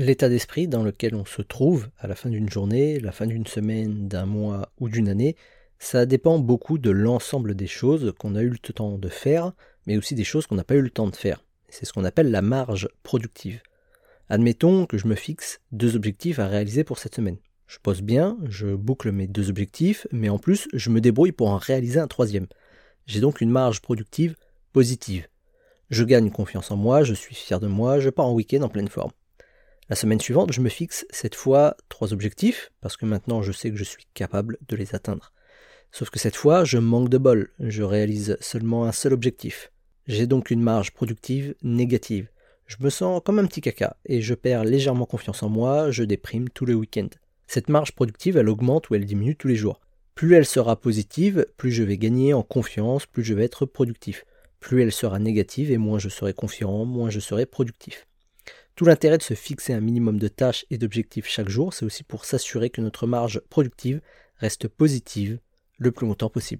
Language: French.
L'état d'esprit dans lequel on se trouve à la fin d'une journée, la fin d'une semaine, d'un mois ou d'une année, ça dépend beaucoup de l'ensemble des choses qu'on a eu le temps de faire, mais aussi des choses qu'on n'a pas eu le temps de faire. C'est ce qu'on appelle la marge productive. Admettons que je me fixe deux objectifs à réaliser pour cette semaine. Je pose bien, je boucle mes deux objectifs, mais en plus, je me débrouille pour en réaliser un troisième. J'ai donc une marge productive positive. Je gagne confiance en moi, je suis fier de moi, je pars en week-end en pleine forme. La semaine suivante, je me fixe cette fois trois objectifs, parce que maintenant je sais que je suis capable de les atteindre. Sauf que cette fois, je manque de bol, je réalise seulement un seul objectif. J'ai donc une marge productive négative. Je me sens comme un petit caca, et je perds légèrement confiance en moi, je déprime tous les week-ends. Cette marge productive, elle augmente ou elle diminue tous les jours. Plus elle sera positive, plus je vais gagner en confiance, plus je vais être productif. Plus elle sera négative et moins je serai confiant, moins je serai productif. Tout l'intérêt de se fixer un minimum de tâches et d'objectifs chaque jour, c'est aussi pour s'assurer que notre marge productive reste positive le plus longtemps possible.